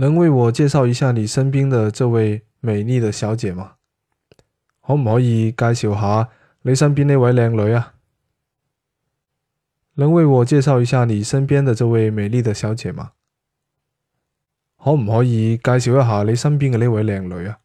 能为我介绍一下你身边的这位美丽的小姐吗？可唔可以介绍下你身边呢位靓女啊？能为我介绍一下你身边的这位美丽的小姐吗？可唔可以介绍一下你身边嘅呢位靓女啊？